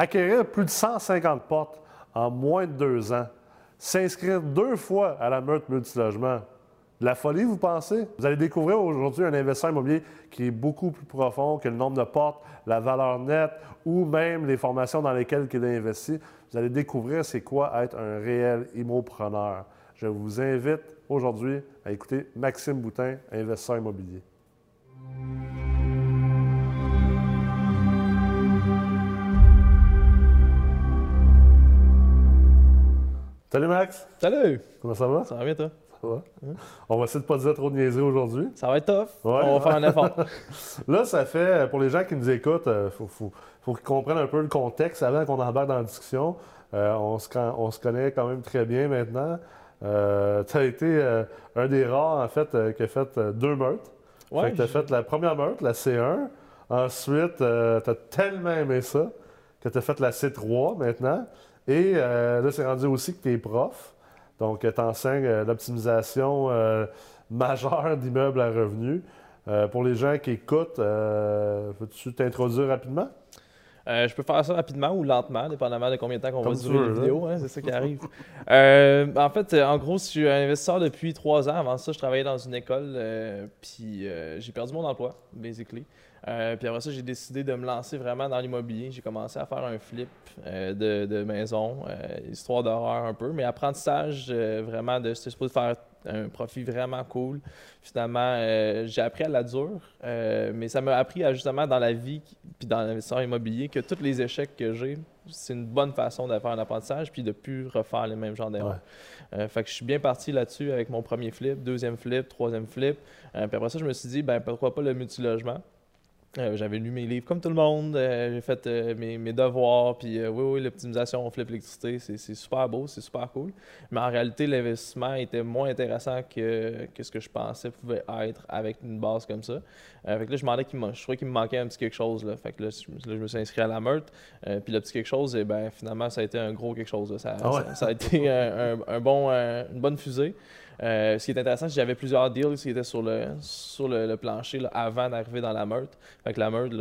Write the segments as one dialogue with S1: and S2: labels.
S1: acquérir plus de 150 portes en moins de deux ans, s'inscrire deux fois à la meute multilogement, la folie, vous pensez? Vous allez découvrir aujourd'hui un investisseur immobilier qui est beaucoup plus profond que le nombre de portes, la valeur nette ou même les formations dans lesquelles il a investi. Vous allez découvrir c'est quoi être un réel immopreneur. Je vous invite aujourd'hui à écouter Maxime Boutin, investisseur immobilier. Salut Max.
S2: Salut.
S1: Comment ça va?
S2: Ça va bien toi?
S1: Ça va? On va essayer de ne pas dire trop de niaiseries aujourd'hui.
S2: Ça va être tough.
S1: Ouais,
S2: on va faire un effort.
S1: Là, ça fait, pour les gens qui nous écoutent, il faut, qu'ils comprennent un peu le contexte avant qu'on embarque dans la discussion. Euh, on, se, on, se, connaît quand même très bien maintenant. Euh, tu as été euh, un des rares, en fait, qui a fait deux meurtres.
S2: Ouais,
S1: tu as fait la première meurtre, la C1. Ensuite, tu as tellement aimé ça que tu as fait la C3 maintenant. Et là, c'est rendu aussi que tu es prof. Donc, tu enseignes l'optimisation majeure d'immeubles à revenus. pour les gens qui écoutent, peux-tu t'introduire rapidement?
S2: Euh, je peux faire ça rapidement ou lentement, dépendamment de combien de temps qu'on va durer la vidéo. Hein, c'est ça qui arrive. Euh, en fait, en gros, je suis un investisseur depuis trois ans. Avant ça, je travaillais dans une école, euh, puis j'ai perdu mon emploi, basically. Puis après ça, j'ai décidé de me lancer vraiment dans l'immobilier. J'ai commencé à faire un flip de, de, maison, histoire d'horreur un peu, mais apprentissage vraiment de. Supposé faire un profit vraiment cool. Finalement, euh, j'ai appris à la dure, euh, mais ça m'a appris à, justement dans la vie puis dans l'investissement immobilier que tous les échecs que j'ai, c'est une bonne façon de faire un apprentissage puis de plus refaire les mêmes genres d'erreurs. Euh, fait que je suis bien parti là-dessus avec mon premier flip, deuxième flip, troisième flip. puis après ça, je me suis dit, ben pourquoi pas le multilogement? Euh, j'avais lu mes livres comme tout le monde, euh, j'ai fait euh, mes, devoirs, puis oui, oui, l'optimisation, on flip l'électricité, c'est super beau, c'est super cool. Mais en réalité, l'investissement était moins intéressant que, ce que je pensais pouvait être avec une base comme ça. fait que là, je me demandais je trouvais qu'il me manquait un petit quelque chose. Là. Fait que là, je, me suis inscrit à la meurtre. puis le petit quelque chose, et eh ben, finalement, ça a été un gros quelque chose. Ça, ah ça, a été un, bon, une bonne fusée. Euh, ce qui est intéressant, c'est que j'avais plusieurs deals qui étaient sur le, sur le, plancher avant d'arriver dans la meurtre. Fait que la meurtre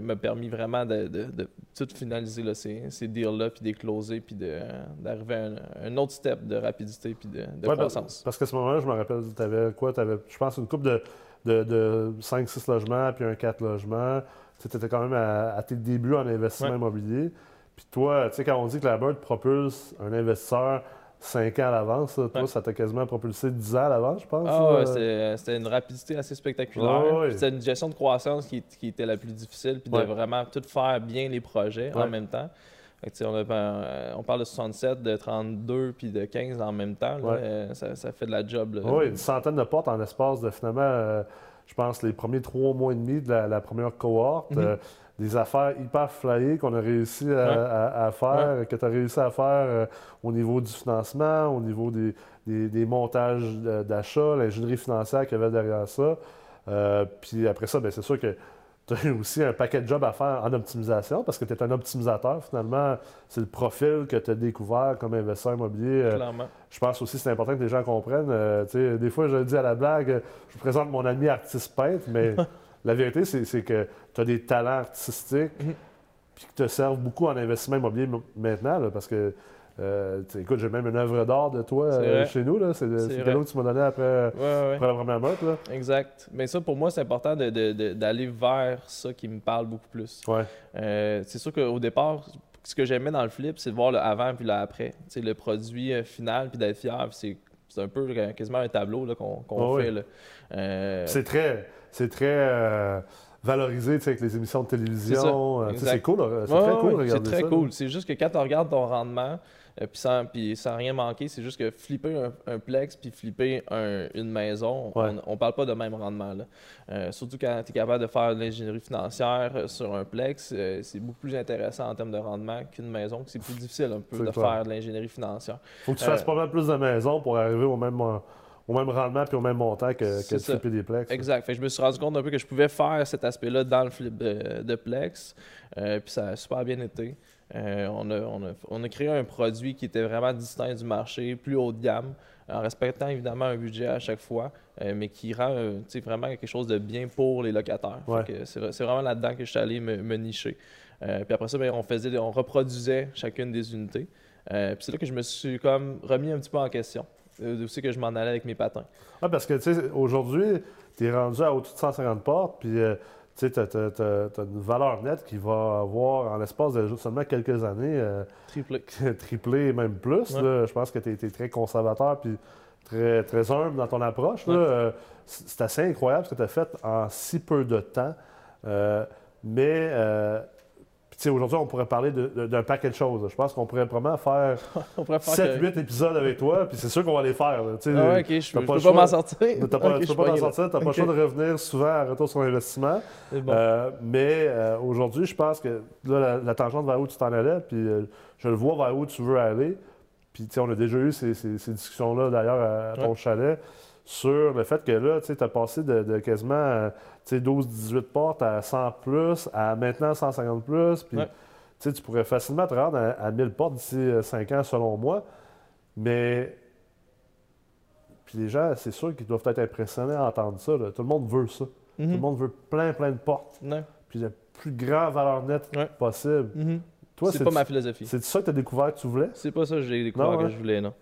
S2: m'a permis vraiment de, de, tout finaliser là, ces, ces deals-là, puis d'écloser, puis d'arriver à un, autre step de rapidité puis de, croissance.
S1: Parce qu'à ce moment-là, je me rappelle, tu avais quoi? Tu avais, je pense, une coupe de, de, 5-6 logements, puis un 4 logements. Tu étais quand même à, tes débuts en investissement immobilier. Puis toi, tu sais, quand on dit que la meurtre propulse un investisseur 5 ans à l'avance. Toi, ça t'a quasiment propulsé 10 ans à l'avance, je pense.
S2: Ah, ouais, c'était une rapidité assez spectaculaire. C'était une gestion de croissance qui, était la plus difficile, puis de vraiment tout faire bien les projets en même temps. on, euh, on, parle de 67, de 32 puis de 15 en même temps. Euh, ça, fait de la job.
S1: Oui, une centaine de portes en espace de finalement, euh, je pense, les premiers trois mois et demi de la, première cohorte. Mhm des affaires hyper flyées qu'on a réussi à, faire, que tu as réussi à faire euh, au niveau du financement, au niveau des, des, montages d'achat, l'ingénierie financière qu'il y avait derrière ça. Euh, puis après ça, ben, c'est sûr que tu as aussi un paquet de jobs à faire en optimisation parce que tu es un optimisateur. Finalement, c'est le profil que tu as découvert comme investisseur immobilier.
S2: Euh, Clairement.
S1: Je pense aussi que c'est important que les gens comprennent. des fois, je dis à la blague, je vous présente mon ami artiste peintre, mais La vérité, c'est que tu as des talents artistiques mhm. puis qui te servent beaucoup en investissement immobilier maintenant, parce que euh, écoute, j'ai même une œuvre d'art de toi euh, chez nous. C'est le cadeau que tu m'as donné après, la première meute.
S2: Exact. Mais ça, pour moi, c'est important d'aller vers ça qui me parle beaucoup plus. Euh, c'est sûr qu'au départ, ce que j'aimais dans le flip, c'est de voir le avant puis le après. le produit final puis d'être fier. C'est un peu quasiment un tableau qu'on fait.
S1: C'est très c'est très euh, valorisé avec les émissions de télévision. Euh, c'est cool. C'est très cool.
S2: C'est très cool. C'est juste que quand tu regardes ton rendement, euh, puis, sans, sans rien manquer, c'est juste que flipper un, plex puis flipper une maison, on ne parle pas de même rendement. Là. surtout quand tu es capable de faire de l'ingénierie financière sur un plex, c'est beaucoup plus intéressant en termes de rendement qu'une maison. C'est plus difficile un peu de faire de l'ingénierie financière.
S1: faut que tu fasses pas mal plus de maisons pour arriver au même au même rendement puis au même montant que, que de flipper des plex.
S2: Exact. Fait je me suis rendu compte un peu que je pouvais faire cet aspect-là dans le flip de, plex. Euh, puis ça a super bien été. Euh, on, a, on, a, on, a, créé un produit qui était vraiment distinct du marché, plus haut de gamme, en respectant évidemment un budget à chaque fois, euh, mais qui rend vraiment quelque chose de bien pour les locataires. C'est vraiment là-dedans que je suis allé me, nicher. puis après ça, ben, on, faisait, on reproduisait chacune des unités. puis c'est là que je me suis comme remis un petit peu en question. Aussi que je m'en allais avec mes patins.
S1: Oui, parce que tu sais, aujourd'hui, tu es rendu à au-dessus de 150 portes, puis tu sais, tu as, une valeur nette qui va avoir, en l'espace de seulement quelques années, euh,
S2: triplé.
S1: triplé, même plus. Je pense que tu es, très conservateur puis très, très humble dans ton approche. Euh, c'est assez incroyable ce que tu as fait en si peu de temps. Euh, mais aujourd'hui, on pourrait parler d'un paquet de choses. Je pense qu'on pourrait vraiment faire, 7-8 épisodes avec toi, puis c'est sûr qu'on va les faire.
S2: ah ouais, ok, je peux pas, m'en sortir. Tu
S1: peux pas t'en sortir, tu n'as pas le choix de revenir souvent à retour sur investissement. Euh, mais euh, aujourd'hui, je pense que là, la, tangente vers où tu t'en allais, puis euh, je le vois vers où tu veux aller. Puis, on a déjà eu ces, discussions-là d'ailleurs à, ton chalet sur le fait que là, tu as passé de, quasiment 12-18 portes à 100 plus, à maintenant 150 plus. Puis, tu pourrais facilement te rendre à, 1000 portes d'ici 5 euh, ans, selon moi. Mais. Puis les gens, c'est sûr qu'ils doivent être impressionnés à entendre ça. Tout le monde veut ça. Tout le
S2: mhm.
S1: monde veut plein, plein de portes. Puis la plus grande valeur nette possible.
S2: Mhm. c'est pas ma philosophie.
S1: C'est ça que tu as découvert que tu voulais?
S2: C'est pas ça que j'ai découvert que je voulais, non.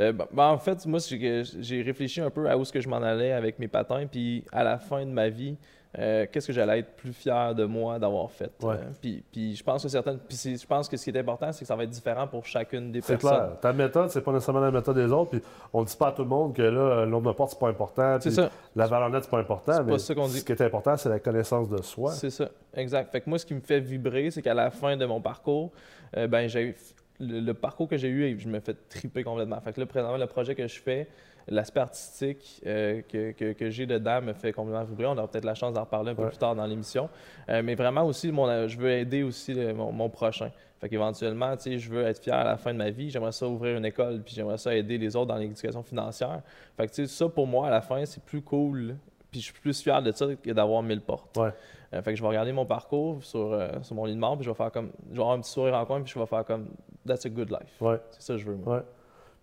S2: Euh, ben, ben, en fait, moi, j'ai réfléchi un peu à où est-ce que je m'en allais avec mes patins, puis à la fin de ma vie, euh, qu'est-ce que j'allais être plus fier de moi d'avoir fait. Euh, puis, puis, je pense que certaines, puis je pense que ce qui est important, c'est que ça va être différent pour chacune des personnes. C'est clair.
S1: Ta méthode, c'est pas nécessairement la méthode des autres. Puis on ne dit pas à tout le monde que là, le nombre de portes, c'est pas important. C'est ça. La valeur nette, c'est pas important. Mais pas ça dit. Ce qui est important, c'est la connaissance de soi.
S2: C'est ça, exact. Fait que moi, ce qui me fait vibrer, c'est qu'à la fin de mon parcours, ben j'ai le, parcours que j'ai eu, je me fais triper complètement. Fait que là, présentement, le projet que je fais, l'aspect artistique euh, que, que, j'ai dedans me fait complètement vibrer. On aura peut-être la chance d'en reparler un peu plus tard dans l'émission. Euh, mais vraiment aussi, mon, je veux aider aussi mon, prochain. Fait qu'éventuellement, tu sais, je veux être fier à la fin de ma vie. J'aimerais ça ouvrir une école, puis j'aimerais ça aider les autres dans l'éducation financière. Fait que, tu sais, ça, pour moi, à la fin, c'est plus cool. Puis je suis plus fier de ça que d'avoir mille portes.
S1: Ouais.
S2: Euh, fait que je vais regarder mon parcours sur, sur mon lit de mort, puis je vais faire comme. Je vais avoir un petit sourire en coin, puis je vais faire comme That's a good life.
S1: Ouais.
S2: C'est ça que je veux.
S1: Moi. Ouais.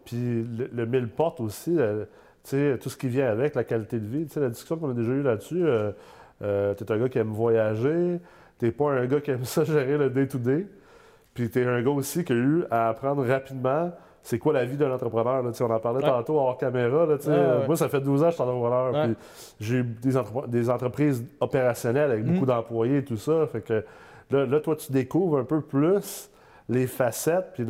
S1: Puis le, mille portes aussi, euh, sais, tout ce qui vient avec, la qualité de vie. sais, la discussion qu'on a déjà eue là-dessus, euh, euh, tu es un gars qui aime voyager, tu pas un gars qui aime ça gérer le day-to-day. Puis tu es un gars aussi qui a eu à apprendre rapidement c'est quoi la vie d'un entrepreneur. Là, on en parlait tantôt hors caméra. Là, Moi, ça fait 12 ans que je suis entrepreneur. J'ai eu des, des, entreprises opérationnelles avec beaucoup mm. d'employés et tout ça. Fait que là, là, toi, tu découvres un peu plus les facettes, puis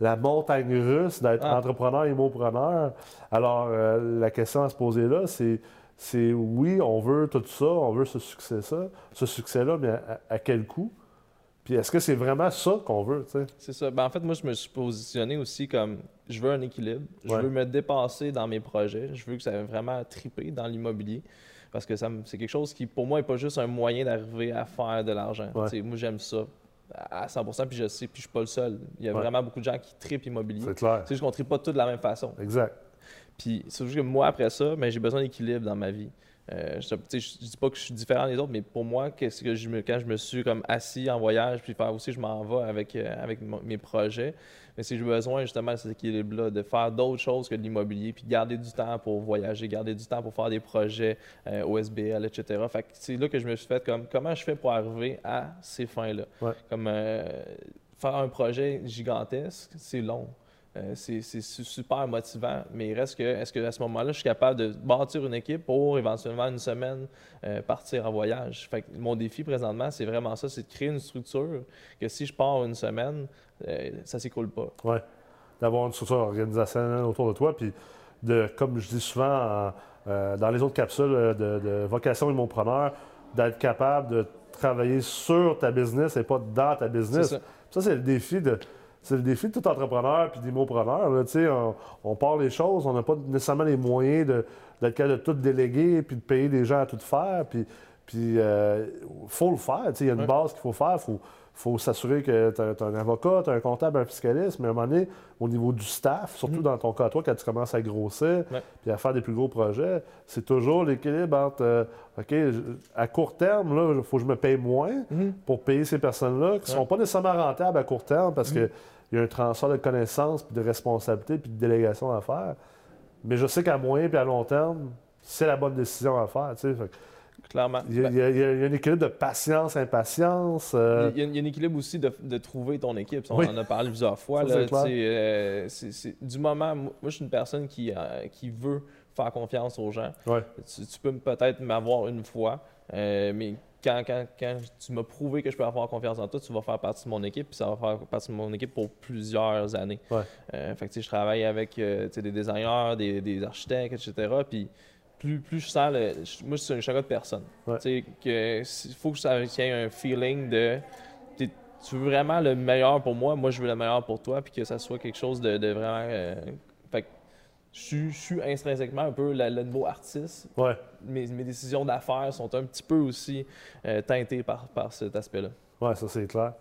S1: la montagne russe d'être ah. entrepreneur et mot-preneur. Alors, euh, la question à se poser là, c'est, c'est oui, on veut tout ça, on veut ce succès-là, ce succès-là, mais à, quel coût? Puis est-ce que c'est vraiment ça qu'on veut?
S2: C'est ça. Ben, en fait, moi, je me suis positionné aussi comme je veux un équilibre. Je veux me dépasser dans mes projets. Je veux que ça ait vraiment triper dans l'immobilier. Parce que ça, c'est quelque chose qui, pour moi, n'est pas juste un moyen d'arriver à faire de l'argent. Moi, j'aime ça à 100 puis je sais, puis je suis pas le seul. Il y a vraiment beaucoup de gens qui tripent immobilier.
S1: C'est clair.
S2: C'est juste qu'on tripe pas tous de la même façon.
S1: Exact.
S2: Puis c'est juste que moi, après ça, mais ben, j'ai besoin d'équilibre dans ma vie. Euh, je, ne dis pas que je suis différent des autres, mais pour moi, qu'est-ce que je me, quand je me suis comme assis en voyage, puis faire aussi, je m'en vais avec, euh, avec mes projets, mais c'est j'ai besoin justement de cet équilibre-là, de faire d'autres choses que de l'immobilier, puis garder du temps pour voyager, garder du temps pour faire des projets euh, OSBL, etc. Fait que c'est là que je me suis fait comme comment je fais pour arriver à ces fins-là? Comme faire un projet gigantesque, c'est long. Euh, c'est super motivant, mais il reste que, est-ce qu'à ce, moment-là, je suis capable de bâtir une équipe pour éventuellement une semaine euh, partir en voyage? Fait mon défi présentement, c'est vraiment ça, c'est de créer une structure que si je pars une semaine, euh, ça ne s'écoule pas.
S1: Oui, d'avoir une structure organisationnelle autour de toi, puis de, comme je dis souvent dans les autres capsules de, de vocation immopreneur, d'être capable de travailler sur ta business et pas dans ta business. ça c'est le défi de c'est le défi de tout entrepreneur puis d'imopreneur. On, on part les choses, on n'a pas nécessairement les moyens d'être capable de tout déléguer puis de payer des gens à tout faire. Puis il euh, faut le faire. Il y a une base qu'il faut faire. Faut, faut s'assurer que tu as, un avocat, tu as un comptable, un fiscaliste, mais à un moment donné, au niveau du staff, surtout mm. dans ton cas, toi, quand tu commences à grossir puis à faire des plus gros projets, c'est toujours l'équilibre entre euh, OK, à court terme, il faut que je me paye moins mm-hmm. pour payer ces personnes-là qui ne sont pas nécessairement rentables à court terme parce mm-hmm. Qu'il y a un transfert de connaissances, puis de responsabilités, puis de délégation à faire. Mais je sais qu'à moyen et à long terme, c'est la bonne décision à faire.
S2: Clairement.
S1: Il y, a,
S2: Ben,
S1: il y a- il y a un équilibre de patience, impatience. euh,
S2: Il y, a, il y a un équilibre aussi de, de trouver ton équipe. On
S1: Oui.
S2: en a parlé plusieurs fois.
S1: Ça,
S2: là, euh, du moment, moi, je suis une personne qui, euh, qui veut faire confiance aux gens.
S1: ouais.
S2: Tu, tu peux peut-être m'avoir une fois, mais quand, quand, quand tu m'as prouvé que je peux avoir confiance en toi, tu vas faire partie de mon équipe, puis ça va faire partie de mon équipe pour plusieurs années.
S1: Ouais.
S2: Fait que, je travaille avec des designers, des, des architectes, etc. Puis plus, plus je sens, le, moi, je suis un chagrin de personne.
S1: Ouais.
S2: Tu sais, que il faut que ça ait un feeling de. Tu veux vraiment le meilleur pour moi, moi je veux le meilleur pour toi, puis que ça soit quelque chose de, de vraiment. euh, fait que je suis, je suis intrinsèquement un peu le nouveau artiste.
S1: Ouais.
S2: Mes, mes décisions d'affaires sont un petit peu aussi euh, teintées par, par cet aspect-là.
S1: Ouais, ça c'est clair.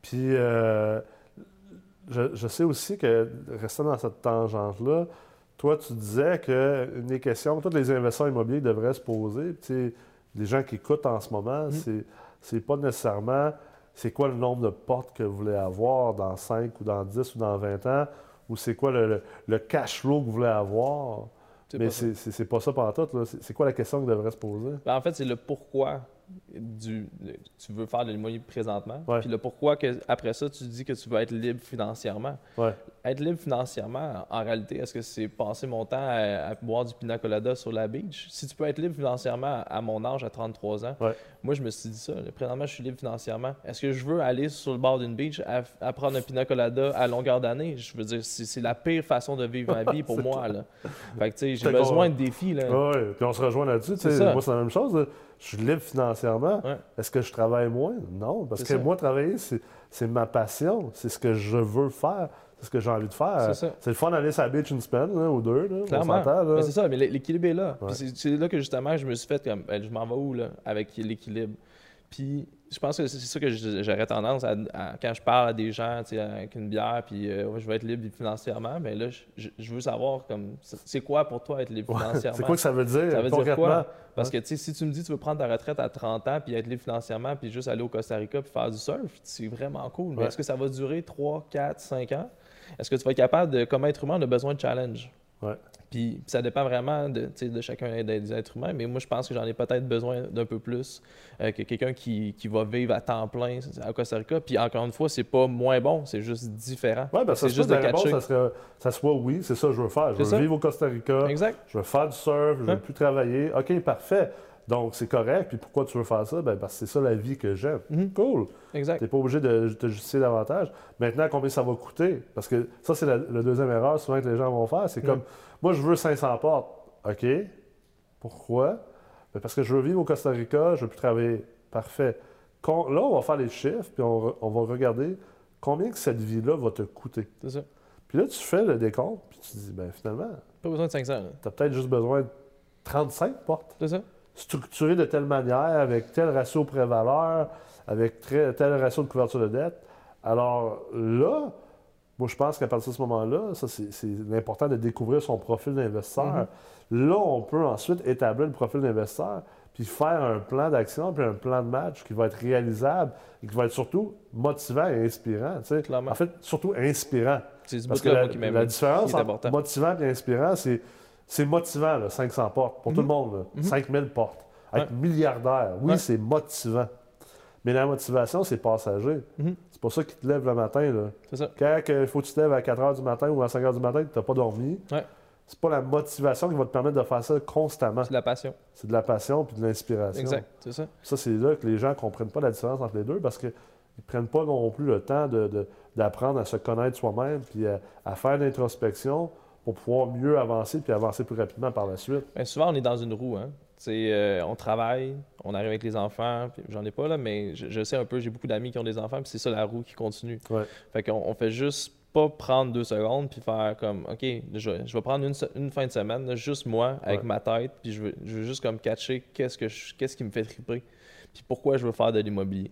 S1: Puis euh, je, je sais aussi que, restant dans cette tangente-là, toi, tu disais qu'une des questions que tous les investisseurs immobiliers devraient se poser, les gens qui écoutent en ce moment,
S2: Mhm.
S1: c'est pas nécessairement c'est quoi le nombre de portes que vous voulez avoir dans 5 ou dans 10 ou dans 20 ans, ou c'est quoi le, le- le cash flow que vous voulez avoir. Mais c'est pas ça pendant tout. c'est quoi la question que devrait se poser?
S2: Ben, en fait, c'est le pourquoi du, tu veux faire de l'immobilier présentement. Puis le pourquoi que après ça, tu dis que tu veux être libre financièrement?
S1: Ouais.
S2: Être libre financièrement, en réalité, est-ce que c'est passer mon temps à, à boire du pina colada sur la beach? Si tu peux être libre financièrement à mon âge, à 33 ans,
S1: Ouais.
S2: moi, je me suis dit ça. Présentement, je suis libre financièrement. Est-ce que je veux aller sur le bord d'une beach à, à prendre un pina colada à longueur d'année? Je veux dire, c'est la pire façon de vivre ma vie pour moi. Là. Fait que, tu sais, j'ai besoin de défis. Là.
S1: Oui, puis on se rejoint là-dessus. Moi, c'est la même chose. là. Je suis libre financièrement.
S2: Ouais.
S1: Est-ce que je travaille moins? Non, parce que
S2: ça.
S1: moi, travailler, c'est ma passion. C'est ce que je veux faire. C'est ce que j'ai envie de faire.
S2: C'est
S1: le fun d'aller sur la beach une semaine là, ou deux. Là,
S2: Clairement. c'est ça, mais l'é- l'équilibre est là. Puis
S1: Ouais.
S2: C'est c'est là que justement je me suis fait comme, ben, je m'en vais où là, avec l'équilibre? Puis je pense que c'est ça que j'aurais tendance à, à- quand je parle à des gens, tu sais, avec une bière, puis euh, ouais, je veux être libre financièrement, mais là, je, veux savoir comme, c'est quoi pour toi être libre financièrement?
S1: C'est quoi que ça veut dire?
S2: Ça veut dire
S1: concrètement?
S2: quoi? Parce que tu sais, si tu me dis que tu veux prendre ta retraite à 30 ans puis être libre financièrement puis juste aller au Costa Rica puis faire du surf, c'est vraiment cool. Mais
S1: Ouais.
S2: est-ce que ça va durer 3, 4, 5 ans? Est-ce que tu vas être capable de, comme être humain, on a besoin de challenge?
S1: Ouais.
S2: Puis ça dépend vraiment de, de chacun des êtres humains, mais moi je pense que j'en ai peut-être besoin d'un peu plus euh, que quelqu'un qui, qui va vivre à temps plein à Costa Rica. Puis encore une fois, c'est pas moins bon, c'est juste différent.
S1: Oui, ben,
S2: c'est juste de
S1: réponse, ça, serait, ça soit oui, c'est ça que je veux faire. Je veux
S2: ça.
S1: vivre au Costa Rica,
S2: Exact.
S1: je veux faire du surf, je veux
S2: Ouais.
S1: plus travailler. OK, parfait. Donc, c'est correct. Puis pourquoi tu veux faire ça? Ben, parce que c'est ça la vie que j'aime.
S2: Mhm.
S1: Cool.
S2: Exact.
S1: Tu n'es pas obligé de te justifier davantage. Maintenant, combien ça va coûter? Parce que ça, c'est la, la deuxième erreur souvent que les gens vont faire. C'est comme, moi, je veux 500 portes. OK. Pourquoi? Ben, parce que je veux vivre au Costa Rica, je veux plus travailler. Parfait. Con- là, on va faire les chiffres, puis on, re- on va regarder combien que cette vie-là va te coûter.
S2: C'est ça.
S1: Puis là, tu fais le décompte, puis tu dis, ben finalement,
S2: Pas besoin de 500. là.
S1: tu as peut-être juste besoin de 35 portes
S2: C'est ça.
S1: structuré de telle manière, avec tel ratio pré-valeur, avec très- tel ratio de couverture de dette. Alors là, moi, je pense qu'à partir de ce moment-là, ça, c'est important de découvrir son profil d'investisseur. Là, on peut ensuite établir le profil d'investisseur, puis faire un plan d'action, puis un plan de match qui va être réalisable et qui va être surtout motivant et inspirant. tu sais.
S2: Clairement.
S1: En fait, surtout inspirant.
S2: C'est ce
S1: Parce que la,
S2: qui m'aime.
S1: la différence entre motivant et inspirant, c'est c'est motivant, là, 500 portes, pour tout le monde. là.
S2: Mhm.
S1: 5000 portes. Être milliardaire, oui,
S2: Ouais.
S1: c'est motivant. Mais la motivation, c'est passager.
S2: Mhm.
S1: C'est pour ça qu'il te lève le matin. Là.
S2: C'est ça.
S1: Quand il faut que tu te lèves à 4 h du matin ou à 5 h du matin, tu n'as pas dormi,
S2: Ouais.
S1: c'est pas la motivation qui va te permettre de faire ça constamment.
S2: C'est de la passion.
S1: C'est de la passion puis de l'inspiration.
S2: Exact. C'est ça.
S1: Ça, c'est là que les gens ne comprennent pas la différence entre les deux parce qu'ils ne prennent pas non plus le temps de- de- d'apprendre à se connaître soi-même puis à, à faire l'introspection pour pouvoir mieux avancer puis avancer plus rapidement par la suite.
S2: Souvent, on est dans une roue. Hein. Euh, on travaille, on arrive avec les enfants. J'en ai pas là, mais je, je sais un peu, j'ai beaucoup d'amis qui ont des enfants, puis c'est ça la roue qui continue.
S1: Ouais.
S2: Fait qu'on on fait juste pas prendre deux secondes puis faire comme, OK, je, vais- je vais prendre une, fin de semaine, là, juste moi, avec
S1: Ouais.
S2: ma tête, puis je veux, je veux juste comme catcher qu'est-ce, que je- qu'est-ce qui me fait triper, puis pourquoi je veux faire de l'immobilier.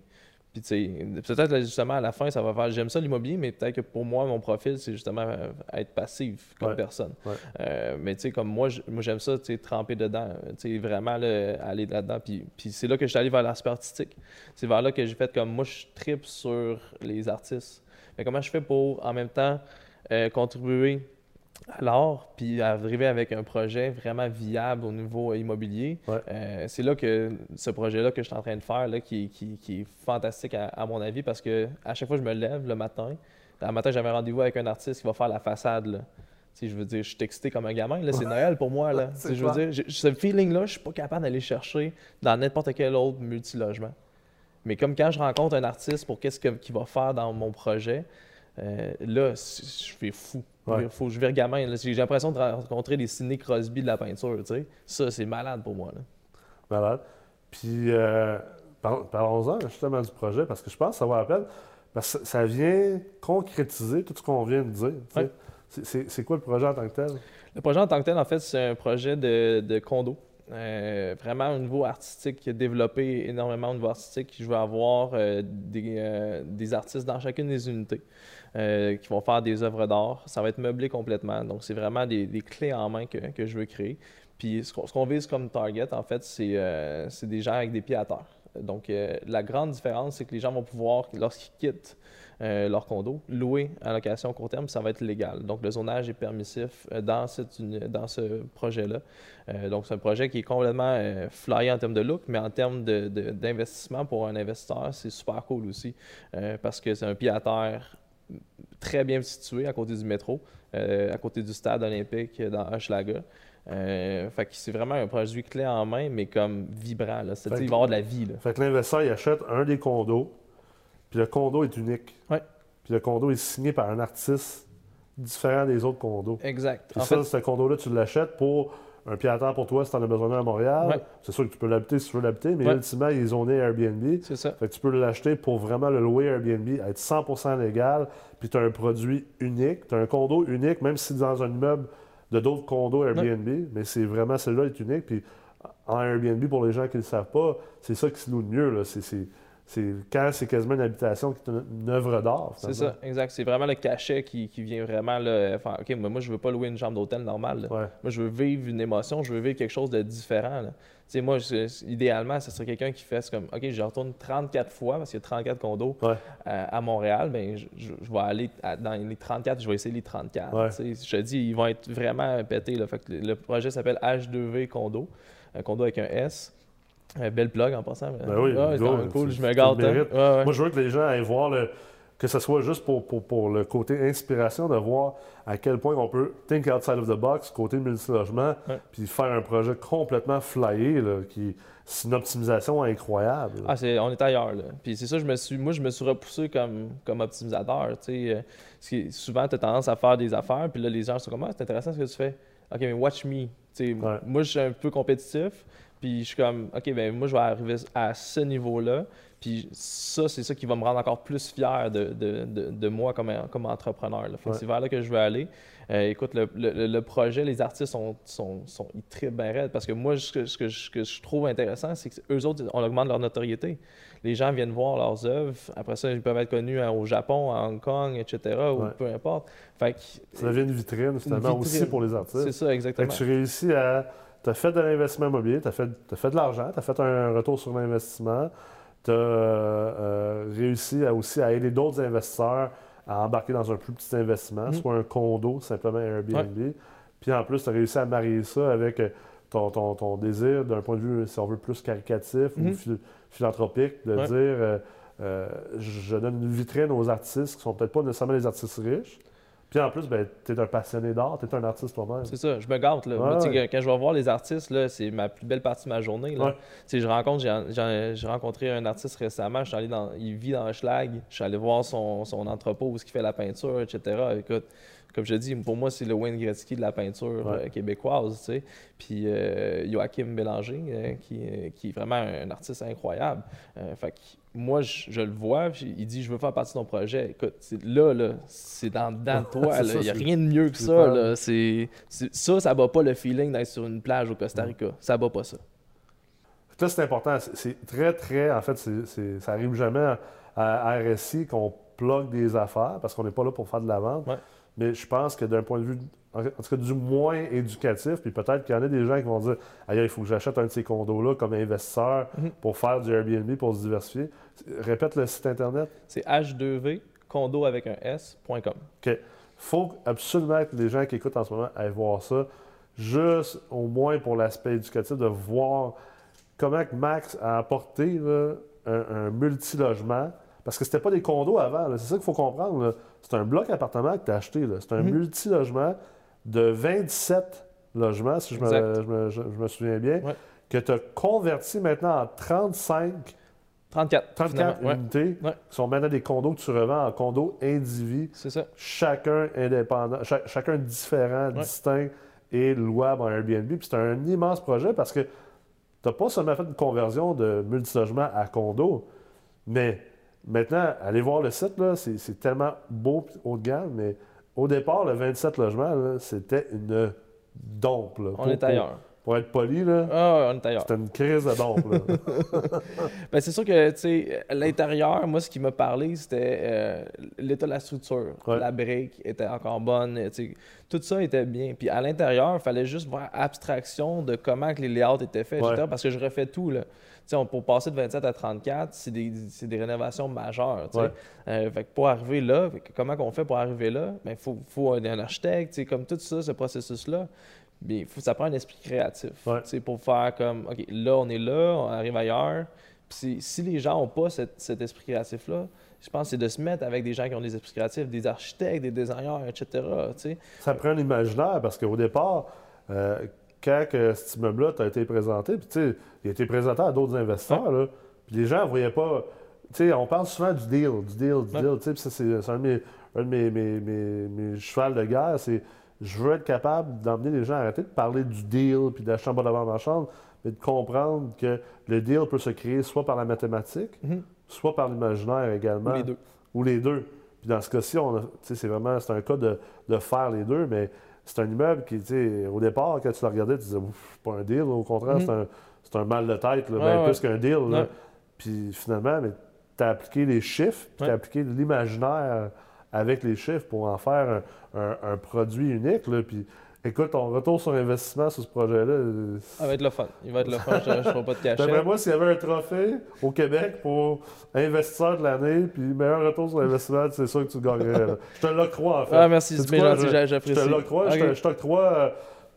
S2: Puis, tu sais, peut-être justement à la fin, ça va faire j'aime ça l'immobilier, mais peut-être que pour moi, mon profil, c'est justement euh, être passif comme
S1: Ouais.
S2: personne.
S1: Ouais.
S2: Euh, mais tu sais, comme moi, j'aime ça, tu sais, tremper dedans, tu sais, vraiment là, aller là-dedans. Puis, puis c'est là que je suis allé vers l'aspect artistique. C'est vers là que j'ai fait comme moi, je tripe sur les artistes. Mais comment je fais pour, en même temps, euh, contribuer alors, puis arriver avec un projet vraiment viable au niveau immobilier, euh, c'est là que ce projet-là que je suis en train de faire, là, qui, est fantastique à, mon avis, parce que à chaque fois que je me lève le matin, le matin, j'avais un rendez-vous avec un artiste qui va faire la façade. Là. je veux dire, je suis excité comme un gamin. C'est Noël pour moi. Là. je veux dire, ce feeling-là, je suis pas capable d'aller chercher dans n'importe quel autre multilogement. Mais comme quand je rencontre un artiste pour qu'est-ce qu'il va faire dans mon projet, euh, là, je fais fou. Faut, je vais gamin. J'ai l'impression de rencontrer les Sidney Crosby de la peinture. Tu sais. Ça, c'est malade pour moi. Là.
S1: Malade. Puis, euh, parlons-en justement du projet, parce que je pense que ça va la peine. Parce que ça vient concrétiser tout ce qu'on vient de dire. C'est quoi le projet en tant que tel?
S2: Le projet en tant que tel, en fait, c'est un projet de, de condo. Euh, vraiment au niveau artistique, développé énormément au niveau artistique. Je veux avoir euh, des, des, artistes dans chacune des unités. Euh, qui vont faire des œuvres d'art. Ça va être meublé complètement. Donc, c'est vraiment des, clés en main que, je veux créer. Puis, ce qu'on vise comme target, en fait, euh, c'est des gens avec des pieds à terre. Donc, euh, la grande différence, c'est que les gens vont pouvoir, lorsqu'ils quittent leur condo, louer à location court terme, ça va être légal. Donc, le zonage est permissif dans, cette, dans ce projet-là. donc, c'est un projet qui est complètement flyé en termes de look, mais en termes d'investissement pour un investisseur, c'est super cool aussi parce que c'est un pied à terre très bien situé à côté du métro, euh, à côté du stade olympique dans Hochelaga. Euh, fait que c'est vraiment un produit clé en main, mais comme vibrant. Là. il va avoir de la vie. Là.
S1: Fait que l'investisseur, il achète un des condos, puis le condo est unique.
S2: Ouais.
S1: Puis le condo est signé par un artiste différent des autres condos.
S2: Exact.
S1: en fait, ce condo-là, tu l'achètes pour un pied à terre pour toi si tu en as besoin à Montréal. C'est sûr que tu peux l'habiter si tu veux l'habiter, mais ultimement, il est zoné Airbnb.
S2: C'est ça.
S1: Fait que tu peux l'acheter pour vraiment le louer Airbnb, être 100% légal, puis tu as un produit unique. Tu as un condo unique, même si dans un immeuble de d'autres condos Airbnb, mais c'est vraiment celui-là est unique. Puis en Airbnb, pour les gens qui ne le savent pas, c'est ça qui se loue le mieux. C'est c'est quand c'est quasiment une habitation qui est une, œuvre d'art.
S2: C'est ça, exact. C'est vraiment le cachet qui, vient vraiment là, faire OK, moi, je veux pas louer une chambre d'hôtel normale. Moi, je veux vivre une émotion, je veux vivre quelque chose de différent. sais, Moi, idéalement, ce serait quelqu'un qui fait comme OK, je retourne 34 fois parce qu'il y a 34 condos à, Montréal. Bien, je, vais aller dans les 34, je vais essayer les 34. Je te dis, ils vont être vraiment pétés. le projet s'appelle H2V Condo, un condo avec un S. Un belle plug en passant.
S1: Ben oui,
S2: cool, je me garde. Hein.
S1: Moi, je veux que les gens aillent voir le, que ce soit juste pour, pour, le côté inspiration, de voir à quel point on peut think outside of the box, côté multilogement, puis faire un projet complètement flyé, là, qui c'est une optimisation incroyable.
S2: Ah, c'est, on est ailleurs. Là. Puis c'est ça, je me suis, moi, je me suis repoussé comme, comme optimisateur. Euh, souvent, tu as tendance à faire des affaires, puis là, les gens sont comme ah, c'est intéressant ce que tu fais. OK, mais watch me. Moi, je suis un peu compétitif. Puis je suis comme, OK, ben moi, je vais arriver à ce niveau-là. Puis ça, c'est ça qui va me rendre encore plus fier de, de, de, moi comme, comme entrepreneur. C'est vers là que je veux aller. Euh, écoute, le, le, projet, les artistes sont, sont, sont très bien raides parce que moi, ce que, ce que, je trouve intéressant, c'est qu'eux autres, on augmente leur notoriété. Les gens viennent voir leurs œuvres. Après ça, ils peuvent être connus hein, au Japon, à Hong Kong, etc., ou peu importe. Fait
S1: ça devient une vitrine, finalement, aussi pour les artistes.
S2: C'est ça, exactement.
S1: Fait que tu réussis à tu as fait de l'investissement immobilier, tu as, fait de l'argent, tu as fait un retour sur l'investissement, tu as euh, réussi à aussi à aider d'autres investisseurs à embarquer dans un plus petit investissement, mm. soit un condo, simplement Airbnb. Puis en plus, tu as réussi à marier ça avec ton, ton, désir d'un point de vue, si on veut, plus caricatif ou mm. philanthropique, de dire euh, euh, je donne une vitrine aux artistes qui sont peut-être pas nécessairement des artistes riches, puis en plus, ben, tu es un passionné d'art, tu es un artiste toi-même.
S2: C'est ça, je me gâte. Là. Quand je vais voir les artistes, c'est ma plus belle partie de ma journée. Là. Je rencontre, j'ai rencontré un artiste récemment, je suis allé dans, il vit dans un schlag, je suis allé voir son, son entrepôt où il fait la peinture, etc. Écoute, comme je dis, pour moi, c'est le Wayne Gretzky de la peinture euh, québécoise, tu sais. Puis euh, Joachim Bélanger, euh, qui, qui, est vraiment un artiste incroyable. fait que moi, je, le vois, il dit Je veux faire partie de ton projet. Écoute, là, là c'est dans, dans toi. Il n'y a rien de mieux que ça. Là. ça, ça ne bat pas le feeling d'être sur une plage au Costa Rica. Ça ne bat pas ça.
S1: Ça, c'est important. C'est très, très. En fait, ça arrive jamais à, RSI qu'on plug des affaires parce qu'on n'est pas là pour faire de la vente. Mais je pense que d'un point de vue en tout cas du moins éducatif, puis peut-être qu'il y en a des gens qui vont dire Aïe, il faut que j'achète un de ces condos-là comme investisseur mhm. pour faire du Airbnb, pour se diversifier. Répète le site Internet.
S2: C'est h2v, condo avec un S.com.
S1: OK. faut absolument que les gens qui écoutent en ce moment aillent voir ça, juste au moins pour l'aspect éducatif, de voir comment Max a apporté là, un, un multilogement. Parce que c'était pas des condos avant, c'est ça qu'il faut comprendre. là. C'est un bloc appartement que tu as acheté. C'est un
S2: Mhm.
S1: multilogement de 27 logements, si je me,
S2: Exact.
S1: je me- je- je me souviens bien,
S2: Ouais.
S1: que tu as converti maintenant en 35
S2: 34.
S1: 34
S2: finalement. Ouais,
S1: unités
S2: Ouais.
S1: qui sont maintenant des condos que tu revends en condos indivis,
S2: c'est ça.
S1: chacun indépendant, cha- chacun différent, distinct et louable en Airbnb. Puis c'est un immense projet parce que tu n'as pas seulement fait une conversion de multilogement à condo, mais maintenant, allez voir le site, là, c'est, tellement beau et haut de gamme, mais au départ, le 27 logements, c'était une dompe. là.
S2: On
S1: Pour-
S2: est ailleurs.
S1: Pour être poli, là,
S2: Ah, on est ailleurs.
S1: c'était une crise de dompe. là.
S2: Ben, c'est sûr que, tu sais, à l'intérieur, moi, ce qui m'a parlé, c'était euh, l'état de la structure.
S1: Ouais.
S2: La brique était encore bonne, tu tout ça était bien. Puis à l'intérieur, il fallait juste voir abstraction de comment que les layouts étaient faits,
S1: Ouais.
S2: parce que je refais tout, là. On- pour passer de 27 à 34, c'est des, des rénovations majeures.
S1: Ouais.
S2: Euh, fait que pour arriver là, fait que comment qu'on fait pour arriver là? Il faut, faut un, architecte, comme tout ça, ce processus-là. Bien, faut, ça prend un esprit créatif.
S1: Ouais.
S2: Pour faire comme, OK, là, on est là, on arrive ailleurs. Puis si les gens n'ont pas cette- cet esprit créatif-là, je pense que c'est de se mettre avec des gens qui ont des esprits créatifs, des architectes, des designers, etc. tu sais.
S1: Ça prend un imaginaire parce qu'au départ, euh, quand cet immeuble-là t'a été présenté, puis tu sais, il a été présenté à d'autres investisseurs, là, puis les gens ne voyaient pas. Tu sais, on parle souvent du deal, du deal, du
S2: Ouais.
S1: deal. Tu sais, puis ça, c'est un de mes, un de mes, mes, mes- mes chevals de guerre. C'est je veux être capable d'emmener les gens à arrêter de parler du deal puis d'acheter en bas de la chambre, mais de comprendre que le deal peut se créer soit par la mathématique,
S2: Mhm.
S1: soit par l'imaginaire également.
S2: Ou les deux.
S1: Ou les deux. Puis dans ce cas-ci, a- c'est vraiment c'est un cas de, de faire les deux, mais c'est un immeuble qui, tu sais, au départ, quand tu le regardais, tu disais, Ouf, pas un deal. Au contraire, c'est un, c'est un mal de tête, là, bien
S2: ouais.
S1: plus qu'un deal. là. Puis finalement, tu as appliqué les chiffres, puis tu as appliqué l'imaginaire avec les chiffres pour en faire un, un- un produit unique. Là. Puis écoute, ton retour sur investissement sur ce projet-là, euh,
S2: Ça va être le fun. Il va être le fun, je ne pas de cachet.
S1: D'après moi, s'il y avait un trophée au Québec pour investisseur de l'année, puis meilleur retour sur l'investissement, c'est sûr que tu gagnerais. là. Je te l'octroie, en fait.
S2: Ah, merci, c'est bien gentil,
S1: je-
S2: j'a-
S1: Je
S2: j'apprécie.
S1: te l'octroie. je
S2: Ok.
S1: te- Je t'octroie. euh,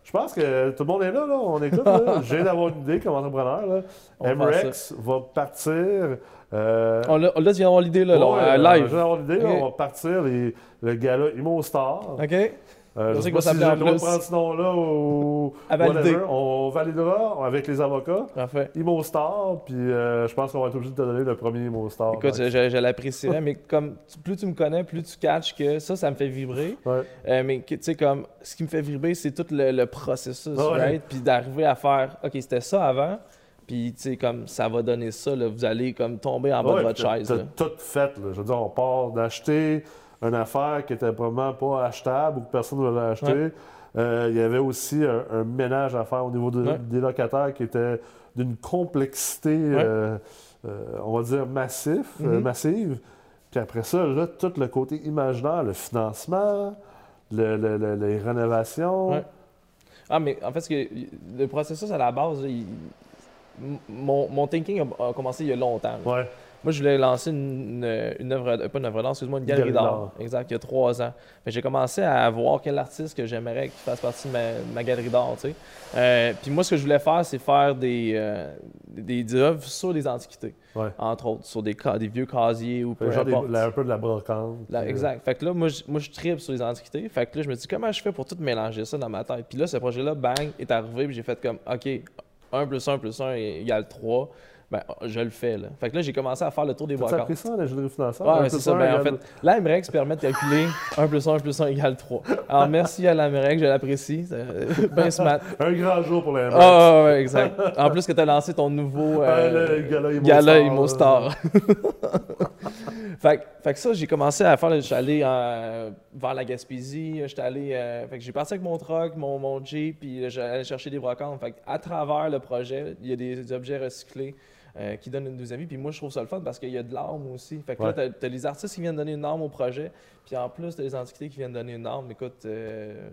S1: Je pense que tout le monde est là, là. on écoute. Viens d'avoir une idée comme entrepreneur. Là. MREX va partir. Euh,
S2: On l'a, là, d'avoir l'idée, là, là,
S1: ouais,
S2: euh,
S1: euh,
S2: live.
S1: l'idée. On va partir les- le gala ImoStar.
S2: OK?
S1: Euh,
S2: Je sais
S1: pas si j'ai le droit de prendre ce nom-là ou
S2: À valider.
S1: whatever. On validera avec les avocats.
S2: Parfait.
S1: ImoStar, puis euh, je pense qu'on va être obligé de te donner le premier ImoStar.
S2: Écoute, je, je- je l'apprécierais, mais comme tu- plus tu me connais, plus tu catches que ça, ça me fait vibrer.
S1: Ouais.
S2: Euh, mais tu sais, comme, ce qui me fait vibrer, c'est tout le, le processus,
S1: Ah ouais.
S2: right? Puis d'arriver à faire, OK, c'était ça avant, puis, tu sais, comme, ça va donner ça, là, vous allez, comme, tomber en bas
S1: Ouais,
S2: de votre chaise, là.
S1: tout fait. là. Je veux dire, on part d'acheter une affaire qui était probablement pas achetable ou que personne ne voulait acheter.
S2: Ouais.
S1: Euh, il y avait aussi un, un ménage à faire au niveau de-
S2: Ouais.
S1: des locataires qui était d'une complexité, euh, euh, on va dire, massif,
S2: Mhm.
S1: massive. Puis après ça, là, tout le côté imaginaire, le financement, le- le- le- les rénovations.
S2: Ah, mais en fait, que, le processus à la base, il- mon, mon thinking a, a commencé il y a longtemps.
S1: Ouais.
S2: Moi, je voulais lancer une, une, une œuvre, pas une œuvre d'art, excuse-moi, une galerie d'art. Exact, il y a trois ans. J'ai commencé à voir quel artiste que j'aimerais qu'il fasse partie de ma, galerie d'art, tu sais. Euh, puis moi, ce que je voulais faire, c'est faire des, euh, des, des œuvres sur des antiquités,
S1: Ouais.
S2: entre autres, sur des, vieux casiers ou peu
S1: genre
S2: importe.
S1: un peu de la brocante.
S2: Là,
S1: euh,
S2: exact. Fait que là, moi, je, moi, je tripe sur les antiquités. Fait que là, je me dis, comment je fais pour tout mélanger ça dans ma tête? Puis là, ce projet-là, bang, est arrivé. Puis j'ai fait comme, OK, 1 plus 1 plus 1 égale 3. Ben, je le fais, là. Fait que là, j'ai commencé à faire le tour des brocantes.
S1: appris ça ingénierie financière?
S2: Ouais, c'est ça. Ben, en
S1: égale-
S2: fait, l'AMREX permet de calculer 1 plus 1 plus 1 égale 3. Alors, merci à l'AMREX, je l'apprécie. Smart.
S1: Un grand jour pour les
S2: Ah, ouais, ouais, exact. En plus que tu as lancé ton nouveau
S1: Ah,
S2: euh,
S1: le gala Imo
S2: fait, que- fait que ça, j'ai commencé à faire. Je suis allé euh, vers la Gaspésie. J'étais allé. euh, fait que j'ai parti avec mon truck, mon, mon Jeep, puis j'allais chercher des brocantes. Fait que à travers le projet, il y a des, des objets recyclés. euh, qui donnent une deuxième vie. Puis moi, je trouve ça le fun parce qu'il y a de l'arme aussi. Fait que là, t'as as les artistes qui viennent donner une arme au projet. Puis en plus, t'as les antiquités qui viennent donner une arme. Écoute, euh,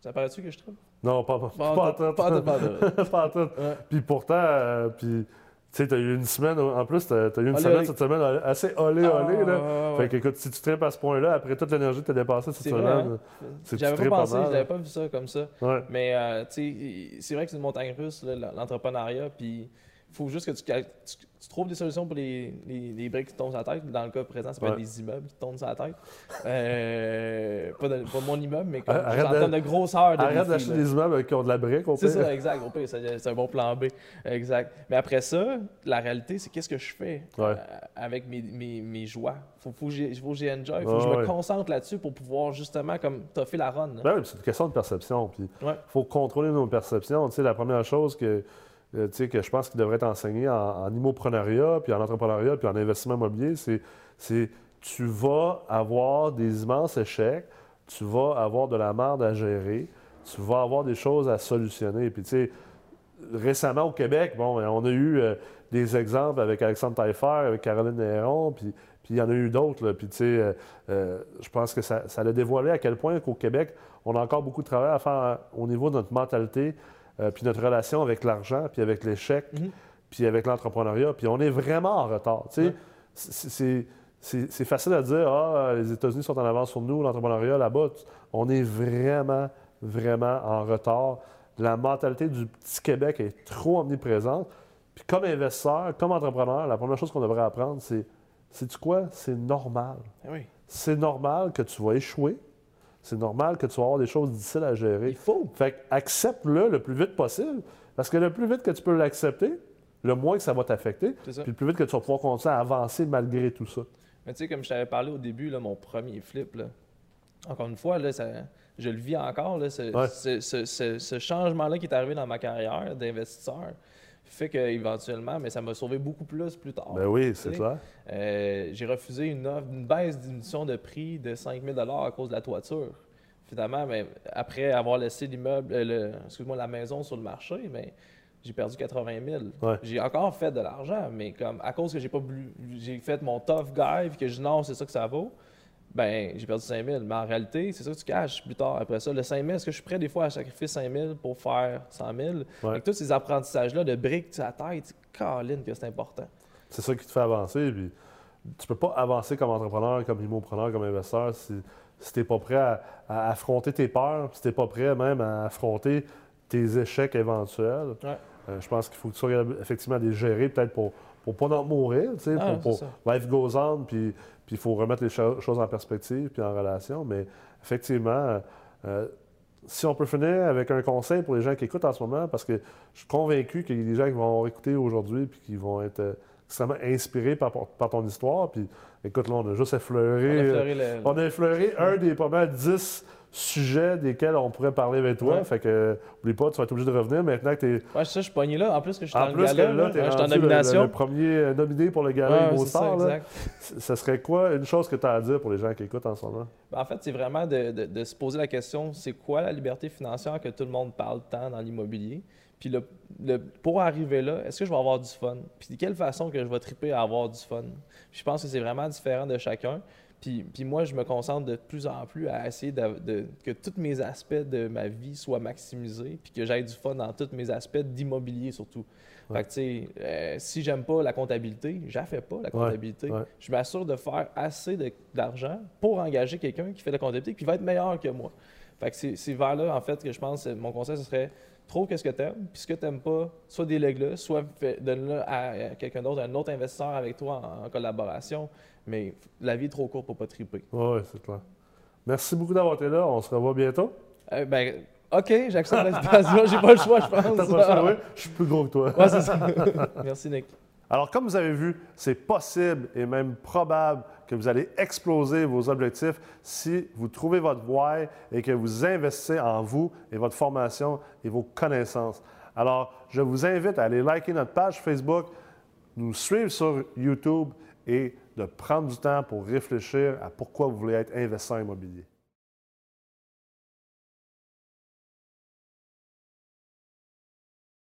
S2: ça paraît-tu que je trouve?
S1: Non, pas, pas,
S2: Pas
S1: pas,
S2: en tout, pas en tout.
S1: Puis pourtant, euh, puis, tu sais, tu as eu une semaine, en plus, tu as, eu une semaine cette semaine assez olé, ah, olé. là. Fait que, écoute, si tu tripes à ce point-là, après toute l'énergie que tu as dépassée cette semaine, hein?
S2: J'avais pas pensé, j'avais pas vu ça comme ça. Mais, euh, tu sais, c'est vrai que c'est une montagne russe, l'entrepreneuriat, puis faut juste que tu, tu, trouves des solutions pour les, les, briques qui tombent sur la tête. Dans le cas présent, ça peut être des immeubles qui tombent sur la tête. Euh, pas, de, pas, mon immeuble, mais comme, en termes de grosseur. De
S1: arrête d'acheter des immeubles qui ont de la brique.
S2: C'est ça, exact. C'est un bon plan B. Exact. Mais après ça, la réalité, c'est qu'est-ce que je fais euh, avec mes, mes, mes, joies? Il faut, faut, que j'ai enjoy. Il faut que je me concentre là-dessus pour pouvoir justement comme toffer la run.
S1: Ben c'est une question de perception. Il faut contrôler nos perceptions. Tu sais, la première chose que euh, que je pense qu'il devrait être enseigné en, en, puis en entrepreneuriat, puis en investissement immobilier, c'est tu vas avoir des immenses échecs, tu vas avoir de la merde à gérer, tu vas avoir des choses à solutionner. Puis, tu sais, récemment au Québec, bon, on a eu euh, des exemples avec Alexandre Taillefer, avec Caroline Néron, puis, puis il y en a eu d'autres. Puis, tu sais, euh, je pense que ça, ça a dévoilé à quel point qu'au Québec, on a encore beaucoup de travail à faire au niveau de notre mentalité, euh, puis notre relation avec l'argent, puis avec l'échec, mhm. puis avec l'entrepreneuriat, puis on est vraiment en retard. C'est facile à dire, ah, les États-Unis sont en avance sur nous, l'entrepreneuriat là-bas. On est vraiment, vraiment en retard. La mentalité du petit Québec est trop omniprésente. Puis comme investisseur, comme entrepreneur, la première chose qu'on devrait apprendre, c'est, c'est quoi? C'est normal.
S2: Eh
S1: c'est normal que tu vas échouer c'est normal que tu vas avoir des choses difficiles à gérer.
S2: Il faut.
S1: Fait accepte-le le plus vite possible. Parce que le plus vite que tu peux l'accepter, le moins que ça va t'affecter. Puis le plus vite que tu vas pouvoir continuer à avancer malgré tout ça.
S2: Mais tu sais, comme je t'avais parlé au début, là, mon premier flip, encore une fois, là, je le vis encore, là, ce changement-là qui est arrivé dans ma carrière d'investisseur fait qu'éventuellement, mais ça m'a sauvé beaucoup plus plus tard.
S1: Ben oui, c'est ça.
S2: Euh, j'ai refusé une, offre, une baisse d'émission de prix de 5 000 à cause de la toiture. Finalement, mais après avoir laissé l'immeuble, euh, excuse-moi, la maison sur le marché, mais j'ai perdu 80 000. J'ai encore fait de l'argent, mais comme à cause que j'ai pas j'ai fait mon tough guy, que je non, c'est ça que ça vaut ben j'ai perdu 5 000. Mais en réalité, c'est ça que tu caches plus tard. Après ça, le 5 000, est-ce que je suis prêt des fois à sacrifier 5 000 pour faire 100 000? Avec tous ces apprentissages-là de briques sur la tête, Caroline, que c'est important.
S1: C'est ça qui te fait avancer. Puis tu peux pas avancer comme entrepreneur, comme immopreneur, comme investisseur si, si tu n'es pas prêt à, affronter tes peurs, si tu n'es pas prêt même à affronter tes échecs éventuels. Euh, je pense qu'il faut que tu sois effectivement à les gérer, peut-être pour pour pas en mourir, tu sais, ah, pour, life goes on, puis il faut remettre les choses en perspective puis en relation. Mais effectivement, euh, si on peut finir avec un conseil pour les gens qui écoutent en ce moment, parce que je suis convaincu qu'il y a des gens qui vont écouter aujourd'hui puis qui vont être euh, extrêmement inspirés par, par, ton histoire. Puis écoute, là, on a juste effleuré. On a effleuré, un des pas mal dix sujets desquels on pourrait parler avec toi. Fait que, oublie pas, tu vas être obligé de revenir maintenant que tu es.
S2: Ouais, ça, je suis pogné là. En plus, que je suis en dans plus le gala, là, là, en nomination.
S1: Le, premier nominé pour le gala ouais, Star. Ça, ça, serait quoi une chose que tu as à dire pour les gens qui écoutent en ce moment?
S2: Ben, en fait, c'est vraiment de, de, se poser la question c'est quoi la liberté financière que tout le monde parle tant dans l'immobilier? Puis le, pour arriver là, est-ce que je vais avoir du fun? Puis de quelle façon que je vais triper à avoir du fun? je pense que c'est vraiment différent de chacun. Puis, moi, je me concentre de plus en plus à essayer de, que tous mes aspects de ma vie soient maximisés, puis que j'aille du fun dans tous mes aspects d'immobilier surtout. Fait que, tu sais, euh, si j'aime pas la comptabilité, je fais pas la comptabilité. Je m'assure de faire assez d'argent pour engager quelqu'un qui fait la comptabilité, qui va être meilleur que moi. Fait que c'est vers là, en fait, que je pense, mon conseil, ce serait trop qu'est-ce que tu aimes, puis ce que tu n'aimes pas, soit délègue-le, soit donne-le à quelqu'un d'autre, un autre investisseur avec toi en collaboration. Mais la vie est trop courte pour pas triper.
S1: Oui, c'est clair. Merci beaucoup d'avoir été là. On se revoit bientôt.
S2: Euh, ben, OK, j'accepte l'invitation. J'ai pas le choix, je pense.
S1: T'as pas le choix, oui. Je suis plus gros que toi.
S2: Ouais, c'est ça. Merci, Nick.
S1: Alors, comme vous avez vu, c'est possible et même probable que vous allez exploser vos objectifs si vous trouvez votre voie et que vous investissez en vous et votre formation et vos connaissances. Alors, je vous invite à aller liker notre page Facebook, nous suivre sur YouTube et de prendre du temps pour réfléchir à pourquoi vous voulez être investisseur immobilier.